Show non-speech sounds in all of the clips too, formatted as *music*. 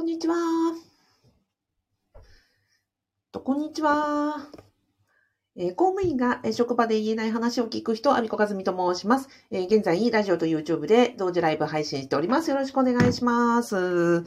こんにちは。と、こんにちは。えー公務員がえー職場で言えない話を聞く人、アミコカズミと申します。えー現在、ラジオと YouTube で同時ライブ配信しております。よろしくお願いします。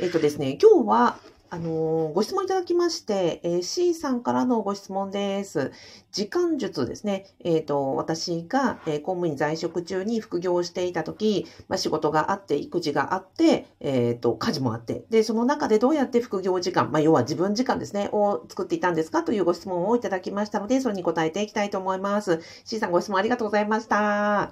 えっ、とですね、今日は、あのーご質問いただきまして、えー C さんからのご質問です。時間術ですね。えっ、と、私が、え公務員在職中に副業をしていたとき、まあ、仕事があって、育児があって、えっ、と、家事もあって、で、その中でどうやって副業時間、まあ、要は自分時間ですね、を作っていたんですか？というご質問をいただきましたので、それに答えていきたいと思います。C さんご質問ありがとうございました。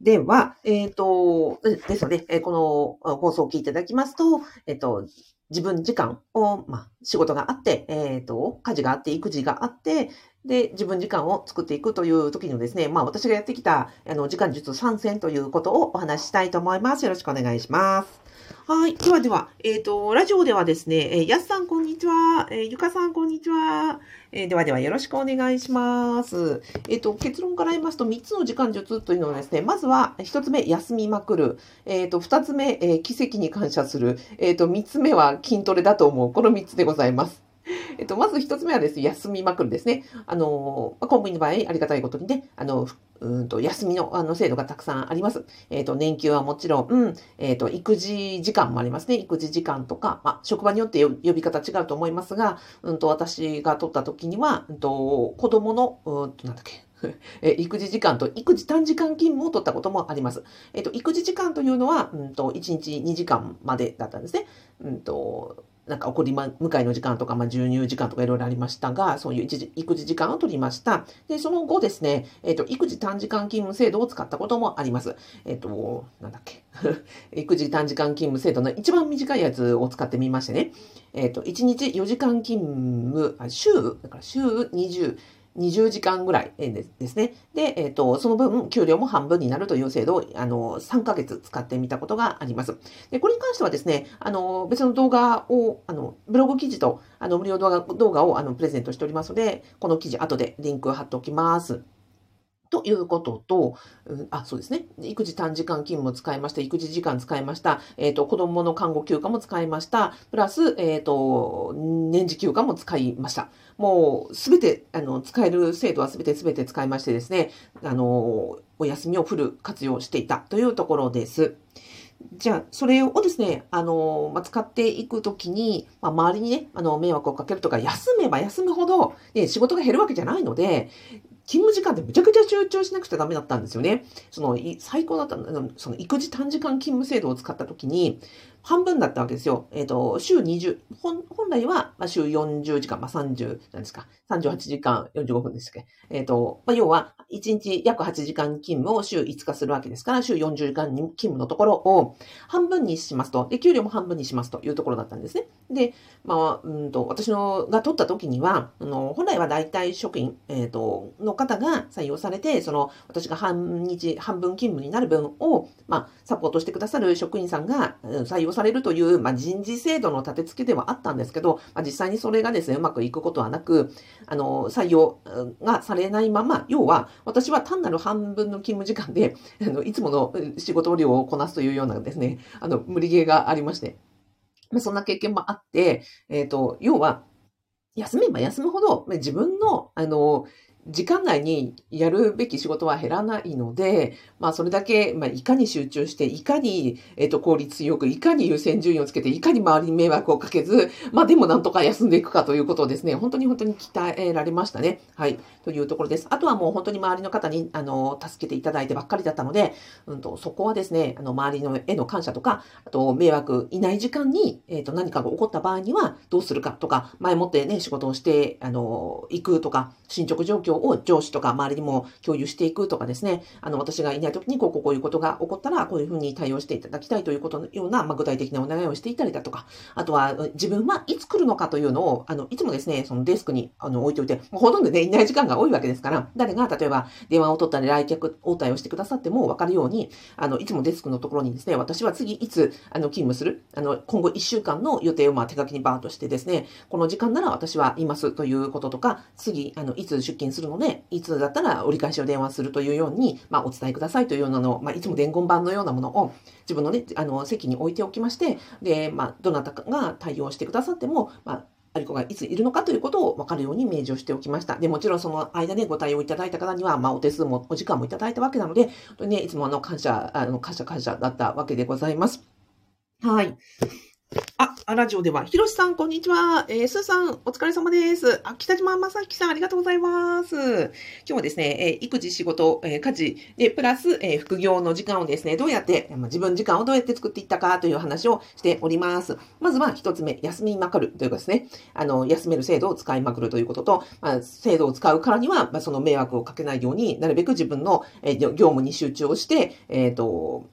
では、えっ、と、ですので、この放送を聞いていただきますと、えっ、と、自分時間を、まあ、仕事があって、えっ、と、家事があって、育児があって、で、自分時間を作っていくという時のですね、まあ私がやってきた、あの、時間術参戦ということをお話ししたいと思います。よろしくお願いします。はい。ではでは、えっ、と、ラジオではですね、えーやすさんこんにちは、えーゆかさんこんにちは、えーではではよろしくお願いします。えっ、と、結論から言いますと、3つの時間術というのはですね、まずは、1つ目、休みまくる。えっ、と、2つ目、えー奇跡に感謝する。えっ、と、3つ目は筋トレだと思う。この3つでございます。えっと、まず一つ目はですね、休みまくるですね。あの、公務員の場合、ありがたいことにね、あの、うんと、休みの、あの、制度がたくさんあります。えっと、年休はもちろん、えっと、育児時間もありますね。育児時間とか、まあ、職場によって呼び方違うと思いますが、うんと、私が取った時には、うんと、子供の、うんと、なんだっけ、*laughs* え育児時間と育児短時間勤務を取ったこともあります。えっと、育児時間というのは、うんと、1日2時間までだったんですね。うんと、なんか送りま迎えの時間とか、まあ、授乳時間とかいろいろありましたが、そういう一育児時間を取りました。で、その後ですね、えっ、と、育児短時間勤務制度を使ったこともあります。えっ、と、なんだっけ。*laughs* 育児短時間勤務制度の一番短いやつを使ってみましてね。えっ、と、1日4時間勤務、あ週、だから週20、20時間ぐらいですね。で、えっ、と、その分、給料も半分になるという制度を、あの、3ヶ月使ってみたことがあります。で、これに関してはですね、あの、別の動画を、あの、ブログ記事と、あの、無料動画動画を、あの、プレゼントしておりますので、この記事、後でリンク貼っておきます。ということと、うんあ、そうですね。育児短時間勤務を使いました。育児時間使いました。えっ、と、子供の看護休暇も使いました。プラス、えっ、と、年次休暇も使いました。もう、すべて、あの、使える制度はすべてすべて使いましてですね、あの、お休みをフル活用していたというところです。じゃあ、それをですね、あの、まあ、使っていくときに、まあ、周りにね、あの、迷惑をかけるとか、休めば休むほど、ね、仕事が減るわけじゃないので、勤務時間でむちゃくちゃ集中しなくちゃダメだったんですよね。その、最高だったその、育児短時間勤務制度を使った時に、半分だったわけですよ。えっ、と、週20、本来は、まあ、週40時間、まあ、30、なんですか、38時間45分ですっけ。えっ、と、まあ、要は、1日約8時間勤務を週5日するわけですから、週40時間勤務のところを半分にしますと、で、給料も半分にしますというところだったんですね。で、まあ、うんと、私のが取った時には、あの、本来は代替職員、えっ、と、の方が採用されて、その、私が半日、半分勤務になる分を、まあ、サポートしてくださる職員さんがうん採用されるという、まあ、人事制度の立て付けではあったんですけど、まあ、実際にそれがですね、うまくいくことはなく、あの、採用がされないまま、要は、私は単なる半分の勤務時間で、あの、いつもの仕事量をこなすというようなですね、あの、無理ゲーがありまして。まあ、そんな経験もあって、えっ、と、要は、休めば休むほど、ま自分の、あの、時間内にやるべき仕事は減らないので、まあ、それだけ、まあ、いかに集中して、いかに、えっ、と、効率よく、いかに優先順位をつけて、いかに周りに迷惑をかけず、まあ、でもなんとか休んでいくかということをですね、本当に本当に鍛えられましたね。はい。というところです。あとはもう本当に周りの方に、あの、助けていただいてばっかりだったので、うんと、そこはですね、あの、周りのへの感謝とか、あと、迷惑いない時間に、えっ、と、何かが起こった場合には、どうするかとか、前もってね、仕事をして、あの、行くとか、進捗状況を上司とか周りにも共有していくとかですね、あの、私がいない時にこうこういうことが起こったら、こういうふうに対応していただきたいということのような、まあ、具体的なお願いをしていたりだとか、あとは自分はいつ来るのかというのを、あの、いつもですね、そのデスクにあの置いておいて、ほとんどね、いない時間が多いわけですから、誰が例えば電話を取ったり来客応対をしてくださっても分かるように、あの、いつもデスクのところにですね、私は次いつ、あの、勤務する、あの、今後1週間の予定をまあ手書きにバーンとしてですね、この時間なら私はいますということとか、次、あの、いつ出勤するるので、いつだったら折り返しを電話するというように、まあ、お伝えくださいというようなのを、まあ、いつも伝言板のようなものを自分のね、あの、席に置いておきまして、で、まあ、どなたかが対応してくださっても、まあ、アリコがいついるのかということを分かるように明示をしておきました。で、もちろんその間でご対応いただいた方には、まあ、お手数もお時間もいただいたわけなので、本当にね、いつもあの、感謝、あの、感謝感謝だったわけでございます。はい。あ、ラジオでは、ひろしさん、こんにちは。えー、すーさん、お疲れ様です。あ、北島まさきさん、ありがとうございます。今日はですね、えー、育児、仕事、えー、家事で、プラス、え、副業の時間をですね、どうやって、自分時間をどうやって作っていったかという話をしております。まずは一つ目、休みまくるというかですね、あの、休める制度を使いまくるということと、まあ、制度を使うからには、まあ、その迷惑をかけないようになるべく自分の、え、業務に集中をして、えっ、と、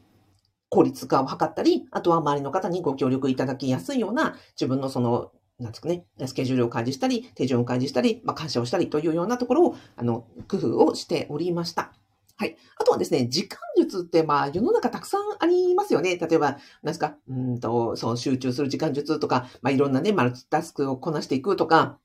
効率化を図ったり、あとは周りの方にご協力いただきやすいような自分のその、なんですかね、スケジュールを開示したり、手順を開示したり、まあ、感謝をしたりというようなところを、あの、工夫をしておりました。はい。あとはですね、時間術って、まあ、世の中たくさんありますよね。例えば、何ですか、うんと、その集中する時間術とか、まあ、いろんなね、マルチタスクをこなしていくとか、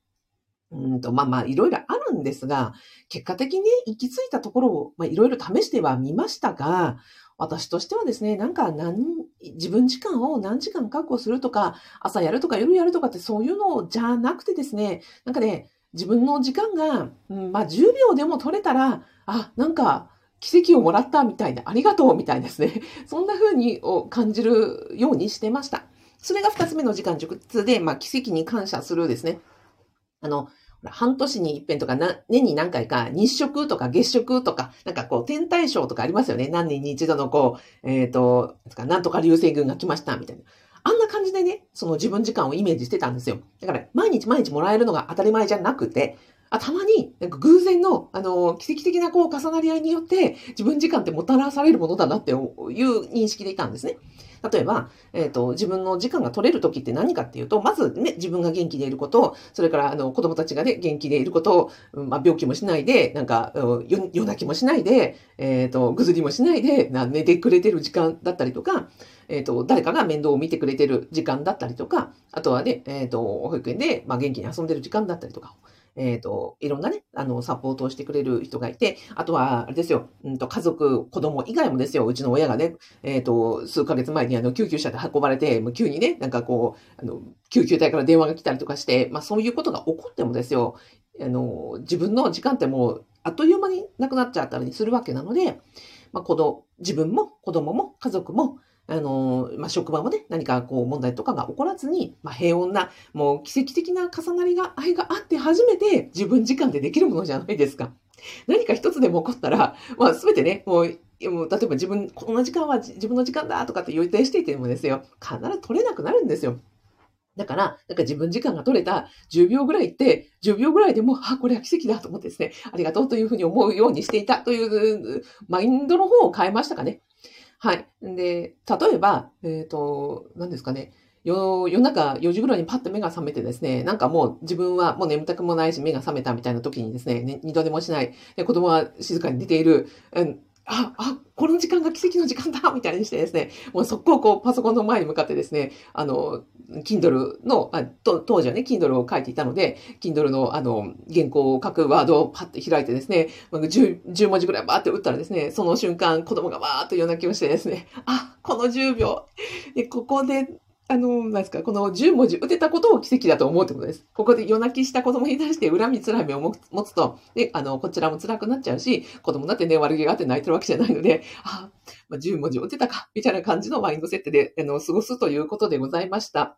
うんと、まあまあ、いろいろあんですが、結果的に行き着いたところを、まあ、いろいろ試してはみましたが、私としてはですね、なんか何、自分時間を何時間確保するとか、朝やるとか夜やるとかってそういうのじゃなくてですね、なんかね、自分の時間が、うん、まあ10秒でも取れたら、あ、なんか奇跡をもらったみたいな、ありがとうみたいですね。*laughs* そんな風に感じるようにしてました。それが二つ目の時間熟で、まあ奇跡に感謝するですね。あの、半年に一遍とか年に何回か日食とか月食とか、なんかこう天体ショーとかありますよね。何年に一度のこう、えっ、ー、と、なんとか流星群が来ましたみたいな。あんな感じでね、その自分時間をイメージしてたんですよ。だから毎日毎日もらえるのが当たり前じゃなくて、あたまに、なんか偶然の、あの、奇跡的なこう重なり合いによって、自分時間ってもたらされるものだなっていう認識でいたんですね。例えば、えっ、ー、と、自分の時間が取れる時って何かっていうと、まずね、自分が元気でいること、それからあの子供たちがね、元気でいること、まあ、病気もしないで、なんか、夜泣きもしないで、えっ、ー、と、ぐずりもしないで、寝てくれてる時間だったりとか、えっ、ー、と、誰かが面倒を見てくれてる時間だったりとか、あとはね、えっ、と、保育園で、まあ、元気に遊んでる時間だったりとか、えっ、ー、と、いろんなね、あの、サポートをしてくれる人がいて、あとは、あれですよ、うんと、家族、子供以外もですよ、うちの親がね、えっ、ー、と、数ヶ月前にあの、救急車で運ばれて、もう急にね、なんかこう、あの、救急隊から電話が来たりとかして、まあそういうことが起こってもですよ、あの、自分の時間ってもう、あっという間になくなっちゃったりするわけなので、まあ、この、自分も子供も家族も、あの、まあ、職場もね、何かこう問題とかが起こらずに、まあ、平穏な、もう奇跡的な重なりが、愛があって初めて自分時間でできるものじゃないですか。何か一つでも起こったら、まあ、すべてね、もう、も例えば自分、この時間は自分の時間だとかって予定していてもですよ、必ず取れなくなるんですよ。だから、なんか自分時間が取れた10秒ぐらいって、10秒ぐらいでも、あ、これは奇跡だと思ってですね、ありがとうというふうに思うようにしていたというマインドの方を変えましたかね。はい。で、例えば、えっ、ー、と、何ですかね。夜夜中4時ぐらいにパッと目が覚めてですね、なんかもう自分はもう眠たくもないし目が覚めたみたいな時にですね、ね二度寝もしない。で子供は静かに寝ている。うん、あ、あ、この時間が奇跡の時間だみたいにしてですね、もう速攻こうパソコンの前に向かってですね、あの、Kindle の、あ当時はね、Kindle を書いていたので、Kindle のあの、原稿を書くワードをパッて開いてですね、10, 10文字ぐらいバーって打ったらですね、その瞬間子供がバーっと夜泣きをしてですね、あ、この10秒、でここであの、なんですか、この10文字打てたことを奇跡だと思うってことです。ここで夜泣きした子供に対して恨み、つらみを持つと、で、あの、こちらも辛くなっちゃうし、子供だってね、悪気があって泣いてるわけじゃないので、あ、まあ、10文字打てたか、みたいな感じのマインド設定で、あの、過ごすということでございました。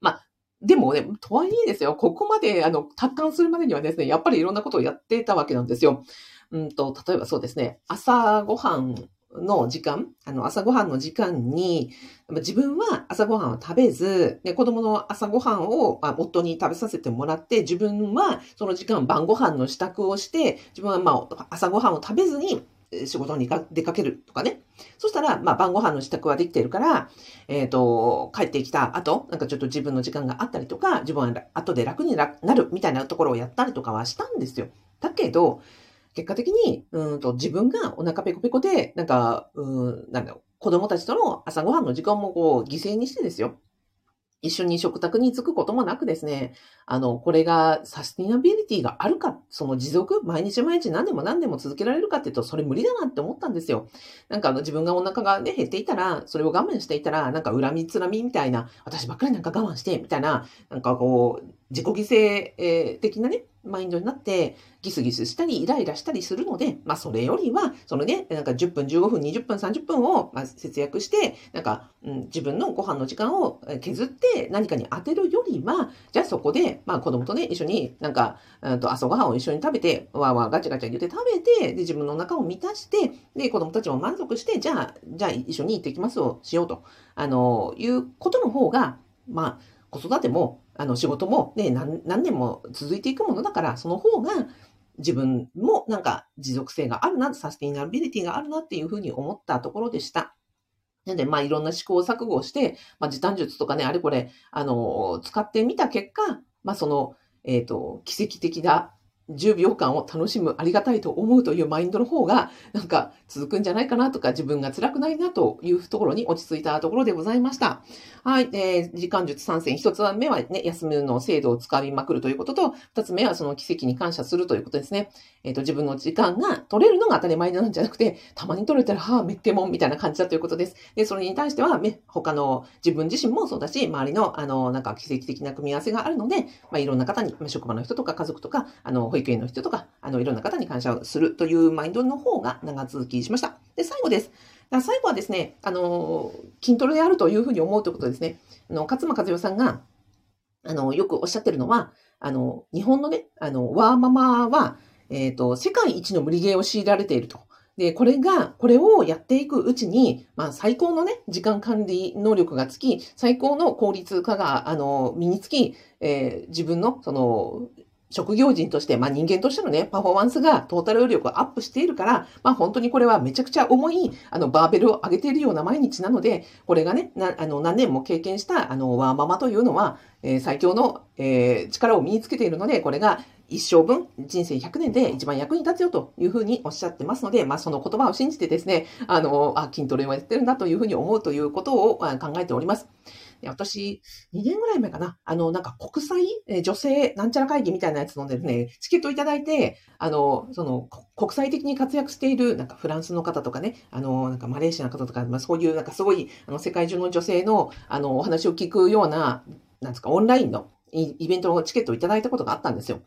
まあ、でもね、とはいえですよ、ここまで、あの、達観するまでにはですね、やっぱりいろんなことをやっていたわけなんですよ。うんと、例えばそうですね、朝ごはんの時間、あの、朝ごはんの時間に、自分は朝ごはんを食べず、で子供の朝ごはんを、まあ、夫に食べさせてもらって、自分はその時間晩ご飯の支度をして、自分はまあ、朝ごはんを食べずに、仕事に出かけるとかね。そしたら、まあ、晩ご飯の支度はできているから、えっ、ー、と、帰ってきた後、なんかちょっと自分の時間があったりとか、自分は後で楽になるみたいなところをやったりとかはしたんですよ。だけど、結果的に、うんと自分がお腹ペコペコで、なんか、うん、なんだろう、子供たちとの朝ごはんの時間もこう、犠牲にしてですよ。一緒に食卓に着くこともなくですね、あの、これがサスティナビリティがあるか、その持続、毎日毎日何でも何でも続けられるかっていうと、それ無理だなって思ったんですよ。なんかあの自分がお腹がね、減っていたら、それを我慢していたら、なんか恨みつらみみたいな、私ばっかりなんか我慢して、みたいな、なんかこう、自己犠牲的なね、マインドになって、ギスギスしたり、イライラしたりするので、まあ、それよりは、そのね、なんか10分、15分、20分、30分を、ま節約して、なんか、うん、自分のご飯の時間を削って何かに当てるよりは、じゃあそこで、まあ、子供とね、一緒になんか、うんと朝ごはんを一緒に食べて、わーわーガチャガチャ言って食べて、で、自分のお腹を満たして、で、子供たちも満足して、じゃあ、じゃあ一緒に行ってきますをしようと、あの、いうことの方が、まあ、子育ても、あの、仕事もね、何年も続いていくものだから、その方が、自分もなんか持続性があるな、サスティナビリティがあるなっていうふうに思ったところでした。なんで、まあ、いろんな試行錯誤をして、まあ、時短術とかね、あれこれ、あの、使ってみた結果、まあ、その、えっ、ー、と、奇跡的な10秒間を楽しむ、ありがたいと思うというマインドの方が、なんか続くんじゃないかなとか、自分が辛くないなというところに落ち着いたところでございました。はい。えー、時間術3選。1つ目はね、休むの制度を使いまくるということと、2つ目はその奇跡に感謝するということですね。えっ、ー、と、自分の時間が取れるのが当たり前なんじゃなくて、たまに取れたら、はあ、めっけもんみたいな感じだということです。で、それに対しては、ね、他の自分自身もそうだし、周りの、あの、なんか奇跡的な組み合わせがあるので、まあ、いろんな方に、職場の人とか家族とか、あの、保育園の人とか、あの、いろんな方に感謝をするというマインドの方が長続きしました。で、最後です。最後はですね、あの、筋トレであるというふうに思うということですね。あの、勝間和代さんが、あの、よくおっしゃってるのは、あの、日本のね、あの、ワーママは、えっ、ー、と、世界一の無理ゲーを強いられていると。で、これが、これをやっていくうちに、まあ、最高のね、時間管理能力がつき、最高の効率化が、あの、身につき、えー、自分の、その、職業人として、まあ人間としてのね、パフォーマンスがトータル力がアップしているから、まあ本当にこれはめちゃくちゃ重い、あの、バーベルを上げているような毎日なので、これがね、なあの何年も経験した、あの、ワーママというのは、えー、最強の、えー、力を身につけているので、これが一生分、人生100年で一番役に立つよというふうにおっしゃってますので、まあその言葉を信じてですね、あの、あ、筋トレをやってるんだというふうに思うということを考えております。私、2年ぐらい前かな、あの、なんか国際、え女性なんちゃら会議みたいなやつのですね、チケットをいただいて、あの、その、国際的に活躍している、なんかフランスの方とかね、あの、なんかマレーシアの方とか、まあそういうなんかすごい、あの、世界中の女性の、あの、お話を聞くような、なんですか、オンラインのイベントのチケットをいただいたことがあったんですよ。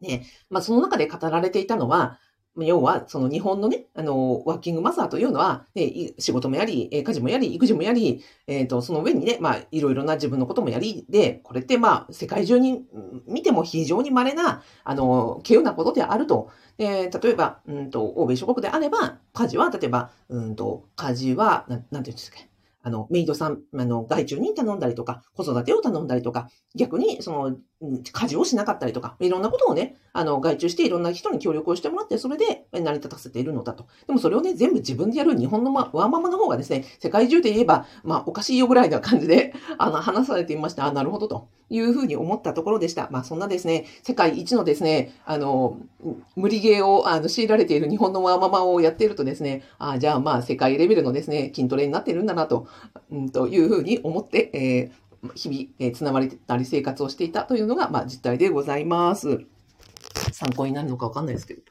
ね、まあその中で語られていたのは、要は、その日本のね、あの、ワーキングマザーというのは、ね、仕事もやり、家事もやり、育児もやり、えっ、ー、と、その上にね、まあ、いろいろな自分のこともやりで、これってまあ、世界中に見ても非常に稀な、あの、稀有なことであると。で、例えば、うんと、欧米諸国であれば、家事は、例えば、うんと、家事は、ななんて言うんですか、あの、メイドさん、あの、外注に頼んだりとか、子育てを頼んだりとか、逆に、その、家事をしなかったりとか、いろんなことをね、あの、外注していろんな人に協力をしてもらって、それで成り立たせているのだと。でもそれをね、全部自分でやる日本の、ま、ワーママの方がですね、世界中で言えば、まあ、おかしいよぐらいな感じで、*laughs* あの、話されていました。あ、なるほどというふうに思ったところでした。まあ、そんなですね、世界一のですね、あの、無理ゲーをあの強いられている日本のワーママをやっているとですね、あじゃあまあ、世界レベルのですね、筋トレになっているんだなと、うん、というふうに思って、えー日々、えー、つながりなり生活をしていたというのが、まあ、実態でございます。参考になるのかわかんないですけど。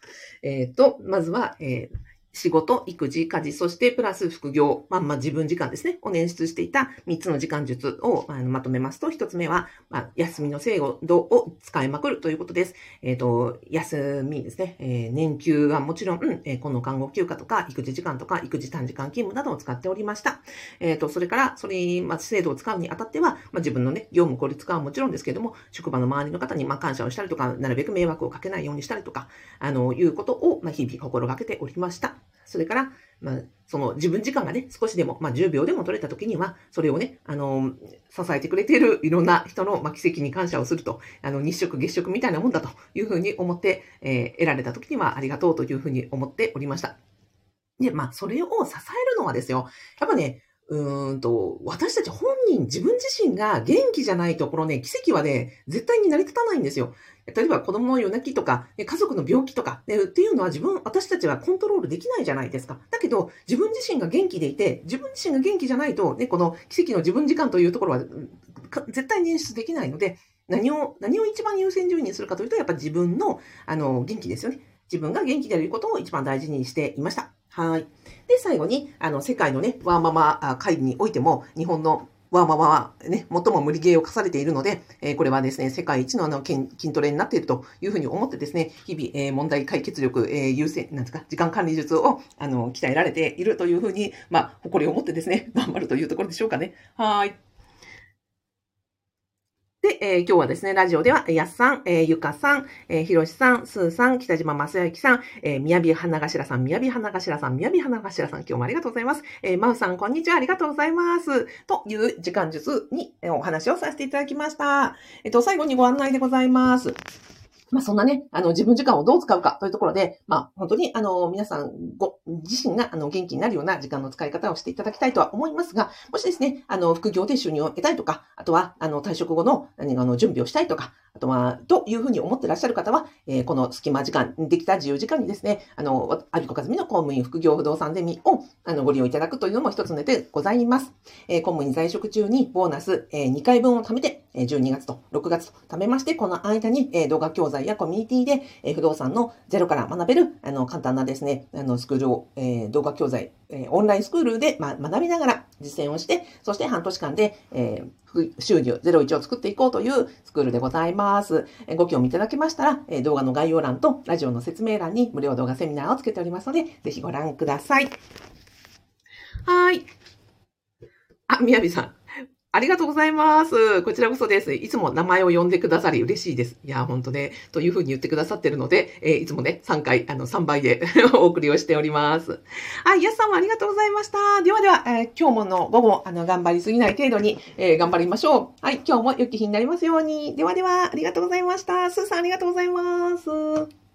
えっ、ー、と、まずは、えー、仕事、育児、家事、そしてプラス副業、まあ、まあ自分時間ですね、を捻出していた3つの時間術をあのまとめますと、1つ目は、まあ、休みの制度を使いまくるということです。えっ、ー、と、休みですね、えー、年休はもちろん、えー、この看護休暇とか、育児時間とか、育児短時間勤務などを使っておりました。えっ、ー、と、それから、それ、まあ、制度を使うにあたっては、まあ、自分のね、業務効率化はもちろんですけれども、職場の周りの方に、まあ、感謝をしたりとか、なるべく迷惑をかけないようにしたりとか、あの、いうことを、まあ、日々心がけておりました。それから、まあ、その自分時間がね、少しでも、まあ、10秒でも取れた時には、それをね、あの、支えてくれているいろんな人の、まあ、奇跡に感謝をすると、あの、日食月食みたいなもんだというふうに思って、えー、得られた時にはありがとうというふうに思っておりました。で、まあ、それを支えるのはですよ、やっぱね、うんと、私たち本人、自分自身が元気じゃないところね、奇跡はね、絶対に成り立たないんですよ。例えば子供の夜泣きとか、家族の病気とか、っていうのは自分、私たちはコントロールできないじゃないですか。だけど、自分自身が元気でいて、自分自身が元気じゃないと、ね、この奇跡の自分時間というところは、絶対捻出できないので、何を、何を一番優先順位にするかというと、やっぱ自分の、あの、元気ですよね。自分が元気であることを一番大事にしていました。はい。で、最後に、あの、世界のね、ワーママ会議においても、日本のワーママはね、最も無理ゲーを課されているので、えー、これはですね、世界一のあの筋トレになっているというふうに思ってですね、日々、えー、問題解決力、えー、優先、なんですか、時間管理術を、あの、鍛えられているというふうに、まあ、誇りを持ってですね、頑張るというところでしょうかね。はい。で、えー、今日はですね、ラジオでは、やっさん、えー、ゆかさん、えー、ひろしさん、すーさん、北島正幸さん、えー、みやび花頭さん、みやび花頭さん、みやび花頭さん、今日もありがとうございます。えー、まうさん、こんにちは、ありがとうございます。という時間術に、え、お話をさせていただきました。えっ、と、最後にご案内でございます。まあそんなね、あの自分時間をどう使うかというところで、まあ本当にあの皆さんご自身があの元気になるような時間の使い方をしていただきたいとは思いますが、もしですね、あの副業で収入を得たいとか、あとはあの退職後の何あの準備をしたいとか、とは、というふうに思ってらっしゃる方は、えー、この隙間時間、できた自由時間にですね、あの、アビコカズミの公務員副業不動産ゼミをあのご利用いただくというのも一つの手でございます。えー、公務員在職中にボーナス、えー、2回分を貯めて、え12月と6月と貯めまして、この間に、え動画教材やコミュニティで、え不動産のゼロから学べる、あの、簡単なですね、あの、スクールを、え動画教材、えオンラインスクールで、ま、学びながら実践をして、そして半年間で、え収入01を作っていこうというスクールでございます。えご興味いただけましたら、え動画の概要欄とラジオの説明欄に無料動画セミナーをつけておりますので、ぜひご覧ください。はい。あ、みやびさん。ありがとうございます。こちらこそです。いつも名前を呼んでくださり嬉しいです。いや、本当ね、というふうに言ってくださってるので、えー、いつもね、3回、あの、3倍で *laughs* お送りをしております。はい、やすさんもありがとうございました。ではでは、えー、今日もの午後、あの、頑張りすぎない程度に、えー、頑張りましょう。はい、今日も良き日になりますように。ではでは、ありがとうございました。すーさんありがとうございます。